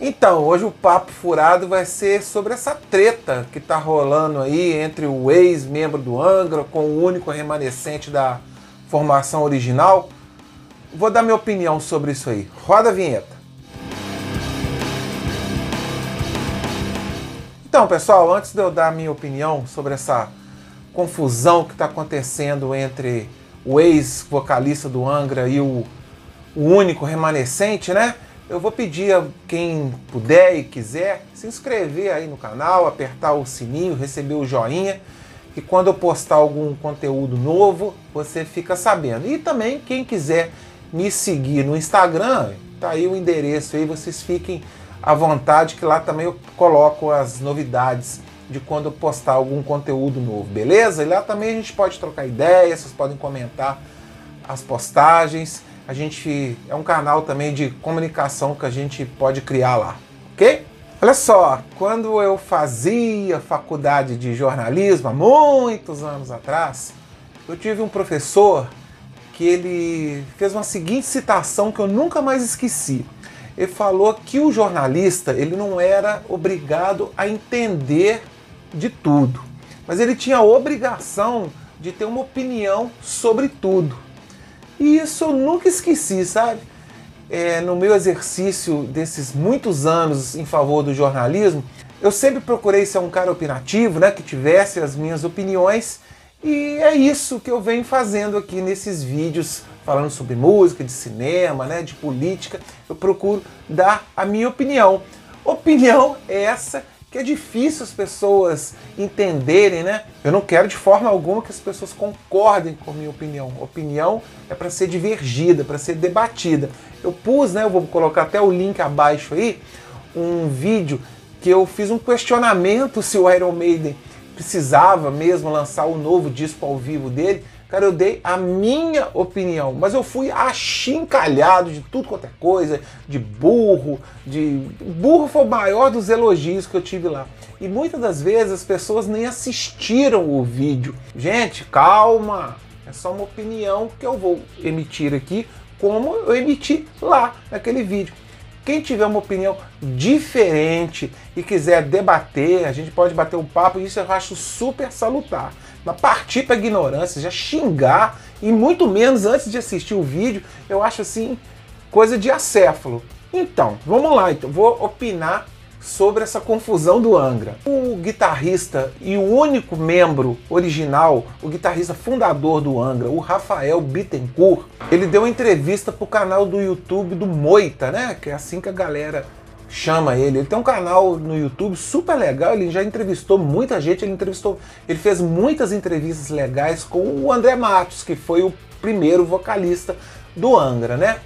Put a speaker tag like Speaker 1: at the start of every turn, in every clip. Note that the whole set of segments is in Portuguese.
Speaker 1: Então, hoje o papo furado vai ser sobre essa treta que tá rolando aí entre o ex-membro do Angra com o único remanescente da formação original. Vou dar minha opinião sobre isso aí. Roda a vinheta. Então, pessoal, antes de eu dar minha opinião sobre essa confusão que está acontecendo entre o ex-vocalista do Angra e o, o único remanescente, né? Eu vou pedir a quem puder e quiser se inscrever aí no canal, apertar o sininho, receber o joinha, que quando eu postar algum conteúdo novo, você fica sabendo. E também quem quiser me seguir no Instagram, tá aí o endereço aí, vocês fiquem à vontade que lá também eu coloco as novidades de quando eu postar algum conteúdo novo, beleza? E lá também a gente pode trocar ideias, vocês podem comentar as postagens a gente é um canal também de comunicação que a gente pode criar lá, ok? Olha só, quando eu fazia faculdade de jornalismo há muitos anos atrás, eu tive um professor que ele fez uma seguinte citação que eu nunca mais esqueci. Ele falou que o jornalista ele não era obrigado a entender de tudo, mas ele tinha a obrigação de ter uma opinião sobre tudo. E isso eu nunca esqueci, sabe? É, no meu exercício desses muitos anos em favor do jornalismo, eu sempre procurei ser um cara opinativo, né, que tivesse as minhas opiniões, e é isso que eu venho fazendo aqui nesses vídeos falando sobre música, de cinema, né, de política. Eu procuro dar a minha opinião. Opinião essa que é difícil as pessoas entenderem, né? Eu não quero de forma alguma que as pessoas concordem com a minha opinião. Opinião é para ser divergida, para ser debatida. Eu pus, né? Eu vou colocar até o link abaixo aí, um vídeo que eu fiz um questionamento se o Iron Maiden precisava mesmo lançar o novo disco ao vivo dele. Cara, eu dei a minha opinião, mas eu fui achincalhado de tudo quanto é coisa, de burro, de. Burro foi o maior dos elogios que eu tive lá. E muitas das vezes as pessoas nem assistiram o vídeo. Gente, calma! É só uma opinião que eu vou emitir aqui, como eu emiti lá naquele vídeo. Quem tiver uma opinião diferente e quiser debater, a gente pode bater um papo, isso eu acho super salutar. Mas partir para ignorância, já xingar, e muito menos antes de assistir o vídeo, eu acho assim, coisa de acéfalo. Então, vamos lá, então, vou opinar sobre essa confusão do Angra. O guitarrista e o único membro original, o guitarrista fundador do Angra, o Rafael Bittencourt, ele deu uma entrevista pro canal do YouTube do Moita, né? Que é assim que a galera chama ele. Ele tem um canal no YouTube super legal, ele já entrevistou muita gente, ele entrevistou, ele fez muitas entrevistas legais com o André Matos, que foi o primeiro vocalista do Angra, né?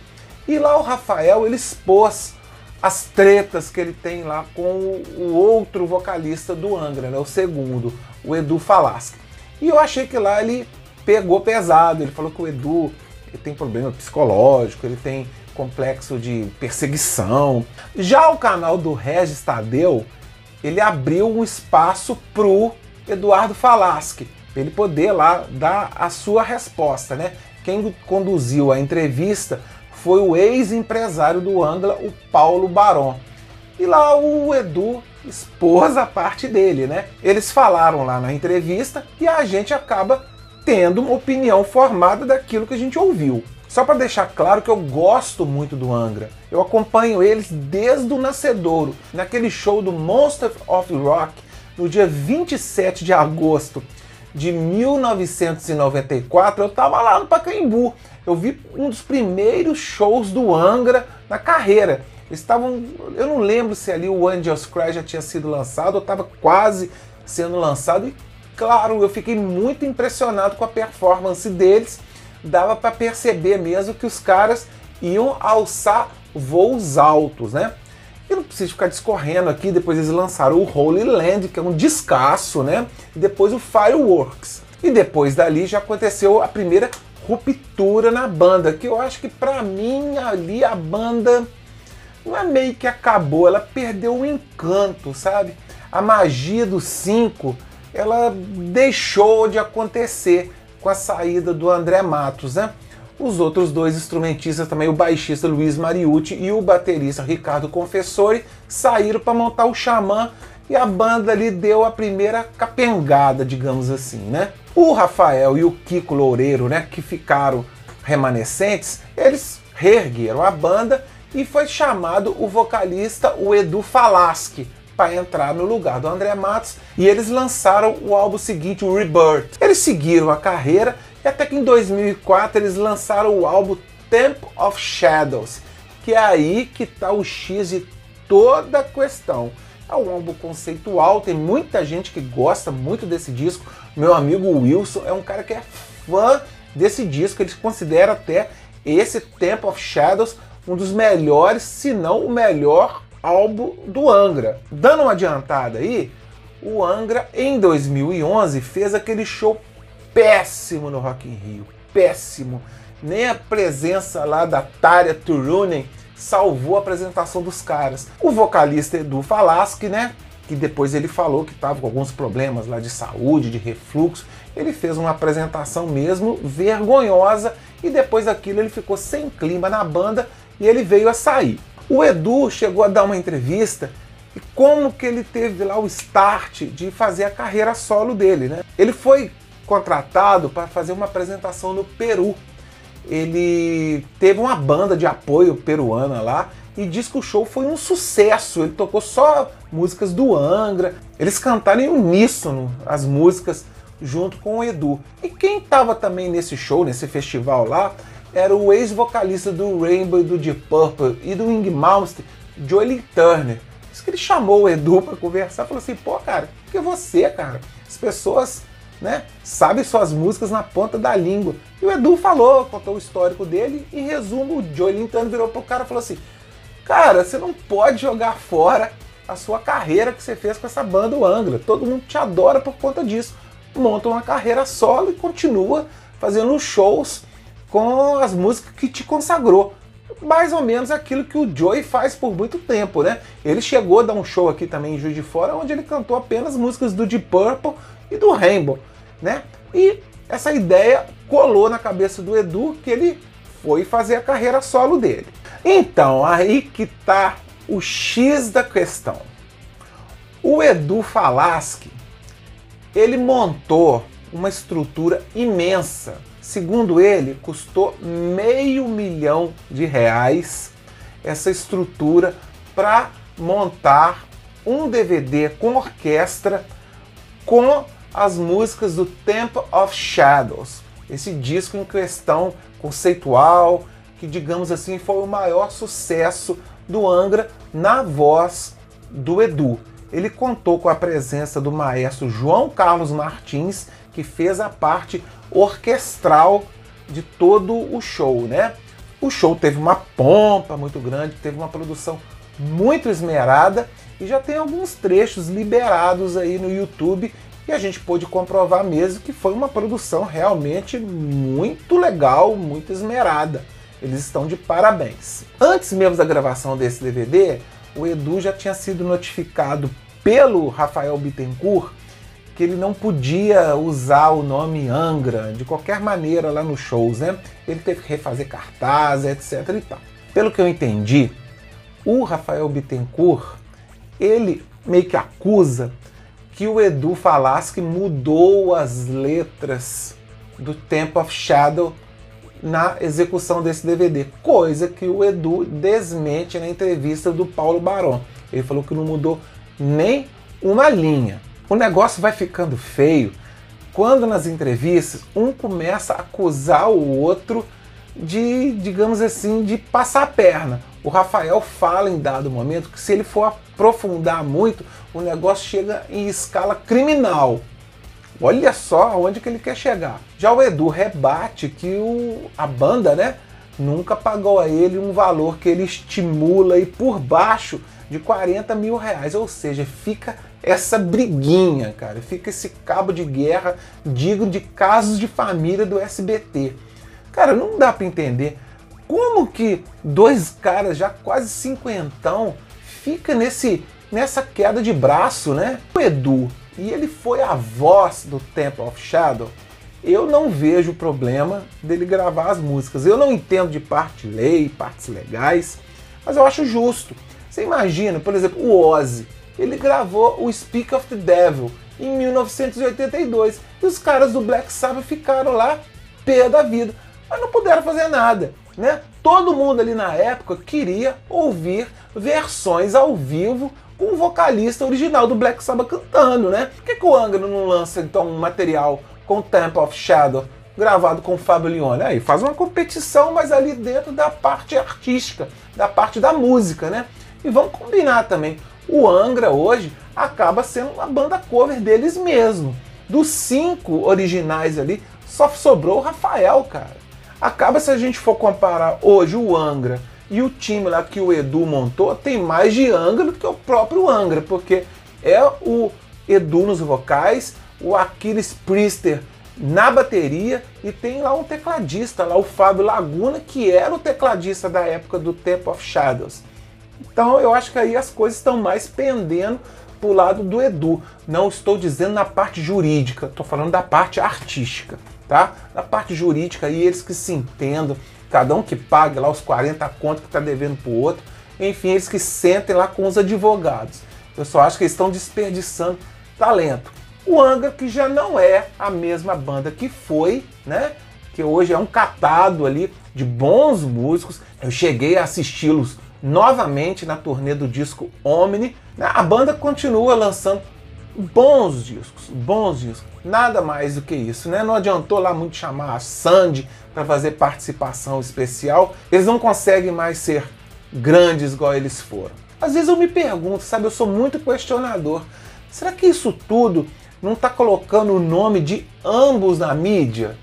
Speaker 1: E lá o Rafael, ele expôs as tretas que ele tem lá com o outro vocalista do Angra, né, o segundo, o Edu Falaschi. E eu achei que lá ele pegou pesado, ele falou que o Edu ele tem problema psicológico, ele tem complexo de perseguição. Já o canal do Regis Tadeu, ele abriu um espaço pro Eduardo Falaschi, para ele poder lá dar a sua resposta, né? Quem conduziu a entrevista foi o ex-empresário do Angla, o Paulo Baron. E lá o Edu expôs a parte dele, né? Eles falaram lá na entrevista e a gente acaba tendo uma opinião formada daquilo que a gente ouviu. Só para deixar claro que eu gosto muito do Angra. Eu acompanho eles desde o nascedouro, naquele show do Monster of Rock, no dia 27 de agosto de 1994, eu estava lá no Pacaembu eu vi um dos primeiros shows do Angra na carreira. estavam, eu não lembro se ali o Angels Cry já tinha sido lançado ou estava quase sendo lançado e claro, eu fiquei muito impressionado com a performance deles. Dava para perceber mesmo que os caras iam alçar voos altos, né? Eu não preciso ficar discorrendo aqui, depois eles lançaram o Holy Land, que é um descasso, né? E depois o Fireworks. E depois dali já aconteceu a primeira ruptura na banda, que eu acho que para mim ali a banda não é meio que acabou, ela perdeu o encanto, sabe? A magia do 5, ela deixou de acontecer com a saída do André Matos, né? os outros dois instrumentistas também, o baixista Luiz Mariucci e o baterista Ricardo Confessori, saíram para montar o Xamã e a banda ali deu a primeira capengada, digamos assim, né? O Rafael e o Kiko Loureiro, né, que ficaram remanescentes, eles reergueram a banda e foi chamado o vocalista, o Edu Falaschi, para entrar no lugar do André Matos e eles lançaram o álbum seguinte, o Rebirth. Eles seguiram a carreira e até que em 2004 eles lançaram o álbum Temp of Shadows, que é aí que está o X de toda a questão. É um álbum conceitual, tem muita gente que gosta muito desse disco. Meu amigo Wilson é um cara que é fã desse disco, ele considera até esse Temp of Shadows um dos melhores, se não o melhor álbum do Angra. Dando uma adiantada aí, o Angra em 2011 fez aquele show péssimo no Rock in Rio, péssimo. Nem a presença lá da Tária Turunen salvou a apresentação dos caras. O vocalista Edu Falaschi, né, que depois ele falou que estava com alguns problemas lá de saúde, de refluxo, ele fez uma apresentação mesmo vergonhosa e depois daquilo ele ficou sem clima na banda e ele veio a sair. O Edu chegou a dar uma entrevista e como que ele teve lá o start de fazer a carreira solo dele, né? Ele foi contratado para fazer uma apresentação no Peru. Ele teve uma banda de apoio peruana lá e diz que o show foi um sucesso. Ele tocou só músicas do Angra. Eles cantaram em uníssono as músicas junto com o Edu. E quem estava também nesse show, nesse festival lá, era o ex-vocalista do Rainbow, do Deep Purple e do Wing Malmsteen, Joey Turner. Isso que ele chamou o Edu para conversar, falou assim, pô, cara, que você, cara? As pessoas, né, sabem suas músicas na ponta da língua. E o Edu falou, contou o histórico dele, e em resumo, o Joey Turner virou pro cara e falou assim, cara, você não pode jogar fora a sua carreira que você fez com essa banda o Angra. Todo mundo te adora por conta disso. Monta uma carreira solo e continua fazendo shows com as músicas que te consagrou. Mais ou menos aquilo que o Joey faz por muito tempo, né? Ele chegou a dar um show aqui também em Juiz de Fora, onde ele cantou apenas músicas do Deep Purple e do Rainbow, né? E essa ideia colou na cabeça do Edu que ele foi fazer a carreira solo dele. Então, aí que tá o X da questão. O Edu Falaschi, ele montou uma estrutura imensa Segundo ele, custou meio milhão de reais essa estrutura para montar um DVD com orquestra com as músicas do Temple of Shadows, esse disco em questão conceitual, que digamos assim foi o maior sucesso do Angra na voz do Edu. Ele contou com a presença do maestro João Carlos Martins, que fez a parte orquestral de todo o show, né? O show teve uma pompa muito grande, teve uma produção muito esmerada e já tem alguns trechos liberados aí no YouTube e a gente pôde comprovar mesmo que foi uma produção realmente muito legal, muito esmerada. Eles estão de parabéns. Antes mesmo da gravação desse DVD, o Edu já tinha sido notificado pelo Rafael Bittencourt que ele não podia usar o nome Angra de qualquer maneira lá nos shows, né? Ele teve que refazer cartaz, etc e tal. Pelo que eu entendi, o Rafael Bittencourt, ele meio que acusa que o Edu Falaschi mudou as letras do Temple of Shadow na execução desse DVD, coisa que o Edu desmente na entrevista do Paulo Barão. Ele falou que não mudou nem uma linha. O negócio vai ficando feio quando nas entrevistas um começa a acusar o outro de, digamos assim, de passar a perna. O Rafael fala em dado momento que se ele for aprofundar muito, o negócio chega em escala criminal. Olha só aonde que ele quer chegar. Já o Edu rebate que o, a banda, né, nunca pagou a ele um valor que ele estimula aí por baixo de 40 mil reais. Ou seja, fica essa briguinha, cara. Fica esse cabo de guerra, digo, de casos de família do SBT. Cara, não dá para entender como que dois caras já quase cinquentão fica nesse nessa queda de braço, né? O Edu, e ele foi a voz do Temple of Shadow, eu não vejo problema dele gravar as músicas. Eu não entendo de parte lei, partes legais, mas eu acho justo. Você imagina, por exemplo, o Ozzy, ele gravou o Speak of the Devil em 1982 e os caras do Black Sabbath ficaram lá pé da vida, mas não puderam fazer nada, né? Todo mundo ali na época queria ouvir versões ao vivo com o vocalista original do Black Sabbath cantando, né? Por que, que o Angra não lança então um material com Temple of Shadow gravado com o Fábio Leone? Aí faz uma competição, mas ali dentro da parte artística, da parte da música, né? E vamos combinar também, o Angra hoje acaba sendo uma banda cover deles mesmo. Dos cinco originais ali, só sobrou o Rafael, cara. Acaba se a gente for comparar hoje o Angra e o time lá que o Edu montou, tem mais de Angra do que o próprio Angra, porque é o Edu nos vocais, o Aquiles Priester na bateria e tem lá um tecladista, lá o Fábio Laguna, que era o tecladista da época do Temple of Shadows. Então eu acho que aí as coisas estão mais pendendo para o lado do Edu. Não estou dizendo na parte jurídica, estou falando da parte artística, tá? Na parte jurídica aí eles que se entendam, cada um que pague lá os 40 contos que está devendo para o outro, enfim, eles que sentem lá com os advogados. Eu só acho que eles estão desperdiçando talento. O Angra, que já não é a mesma banda que foi, né? Que hoje é um catado ali de bons músicos. Eu cheguei a assisti-los novamente na turnê do disco Omni. Né? A banda continua lançando bons discos, bons discos. Nada mais do que isso, né? Não adiantou lá muito chamar a Sandy para fazer participação especial. Eles não conseguem mais ser grandes igual eles foram. Às vezes eu me pergunto, sabe, eu sou muito questionador. Será que isso tudo não está colocando o nome de ambos na mídia?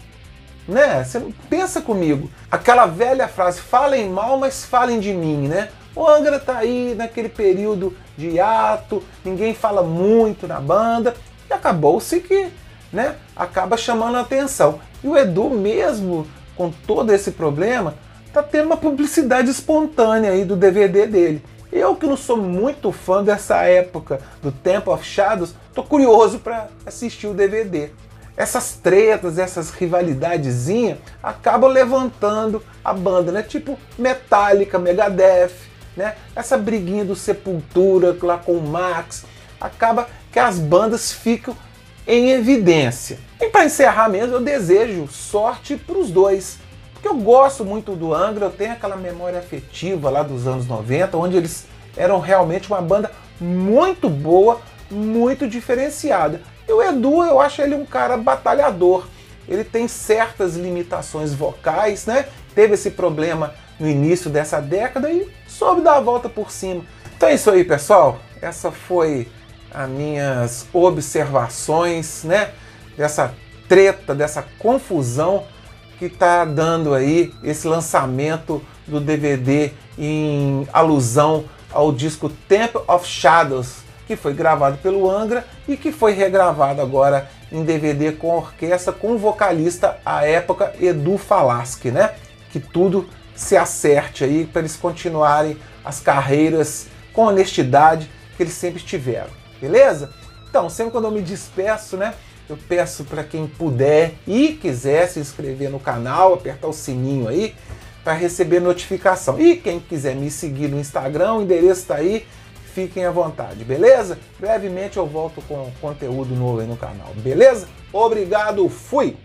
Speaker 1: Né? Você pensa comigo. Aquela velha frase, falem mal, mas falem de mim, né? O Angra tá aí naquele período de ato, ninguém fala muito na banda, e acabou-se que, né, acaba chamando a atenção. E o Edu mesmo, com todo esse problema, tá tendo uma publicidade espontânea aí do DVD dele. Eu que não sou muito fã dessa época do Temple of Shadows, tô curioso para assistir o DVD essas tretas, essas rivalidadezinhas acabam levantando a banda, né? Tipo Metallica, Megadeth, né? Essa briguinha do Sepultura lá com o Max, acaba que as bandas ficam em evidência. E para encerrar mesmo, eu desejo sorte para os dois. Porque eu gosto muito do Angra, eu tenho aquela memória afetiva lá dos anos 90, onde eles eram realmente uma banda muito boa, muito diferenciada. E o Edu, eu acho ele um cara batalhador. Ele tem certas limitações vocais, né? Teve esse problema no início dessa década e soube dar a volta por cima. Então é isso aí, pessoal. Essa foi as minhas observações, né? Dessa treta, dessa confusão que está dando aí esse lançamento do DVD em alusão ao disco Temple of Shadows que foi gravado pelo Angra e que foi regravado agora em DVD com orquestra com o vocalista à época Edu Falaschi, né? Que tudo se acerte aí para eles continuarem as carreiras com honestidade que eles sempre tiveram, beleza? Então, sempre quando eu me despeço, né? Eu peço para quem puder e quiser se inscrever no canal, apertar o sininho aí para receber notificação. E quem quiser me seguir no Instagram, o endereço está aí fiquem à vontade, beleza? Brevemente eu volto com conteúdo novo aí no canal, beleza? Obrigado, fui!